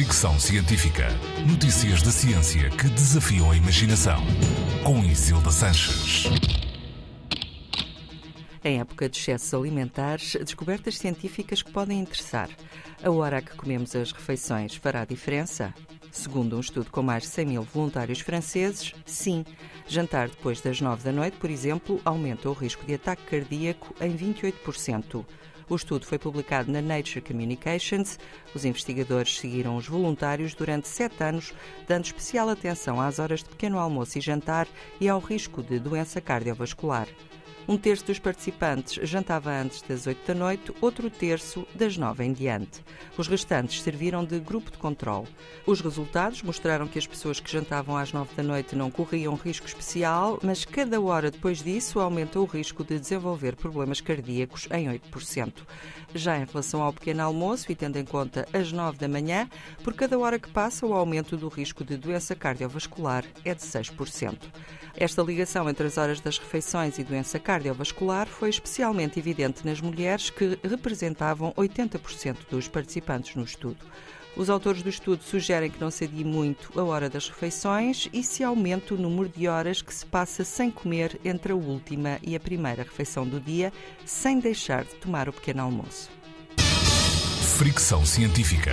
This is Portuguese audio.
Fricção Científica. Notícias da ciência que desafiam a imaginação. Com Isilda Sanches. Em época de excessos alimentares, descobertas científicas que podem interessar. A hora a que comemos as refeições fará diferença? Segundo um estudo com mais de 100 mil voluntários franceses, sim. Jantar depois das 9 da noite, por exemplo, aumenta o risco de ataque cardíaco em 28%. O estudo foi publicado na Nature Communications. Os investigadores seguiram os voluntários durante sete anos, dando especial atenção às horas de pequeno almoço e jantar e ao risco de doença cardiovascular. Um terço dos participantes jantava antes das 8 da noite, outro terço das 9 em diante. Os restantes serviram de grupo de controle. Os resultados mostraram que as pessoas que jantavam às 9 da noite não corriam risco especial, mas cada hora depois disso aumenta o risco de desenvolver problemas cardíacos em 8%. Já em relação ao pequeno almoço, e tendo em conta as 9 da manhã, por cada hora que passa, o aumento do risco de doença cardiovascular é de 6%. Esta ligação entre as horas das refeições e doença cardiovascular foi especialmente evidente nas mulheres, que representavam 80% dos participantes no estudo. Os autores do estudo sugerem que não se adie muito a hora das refeições e se aumente o número de horas que se passa sem comer entre a última e a primeira refeição do dia, sem deixar de tomar o pequeno almoço. Fricção científica.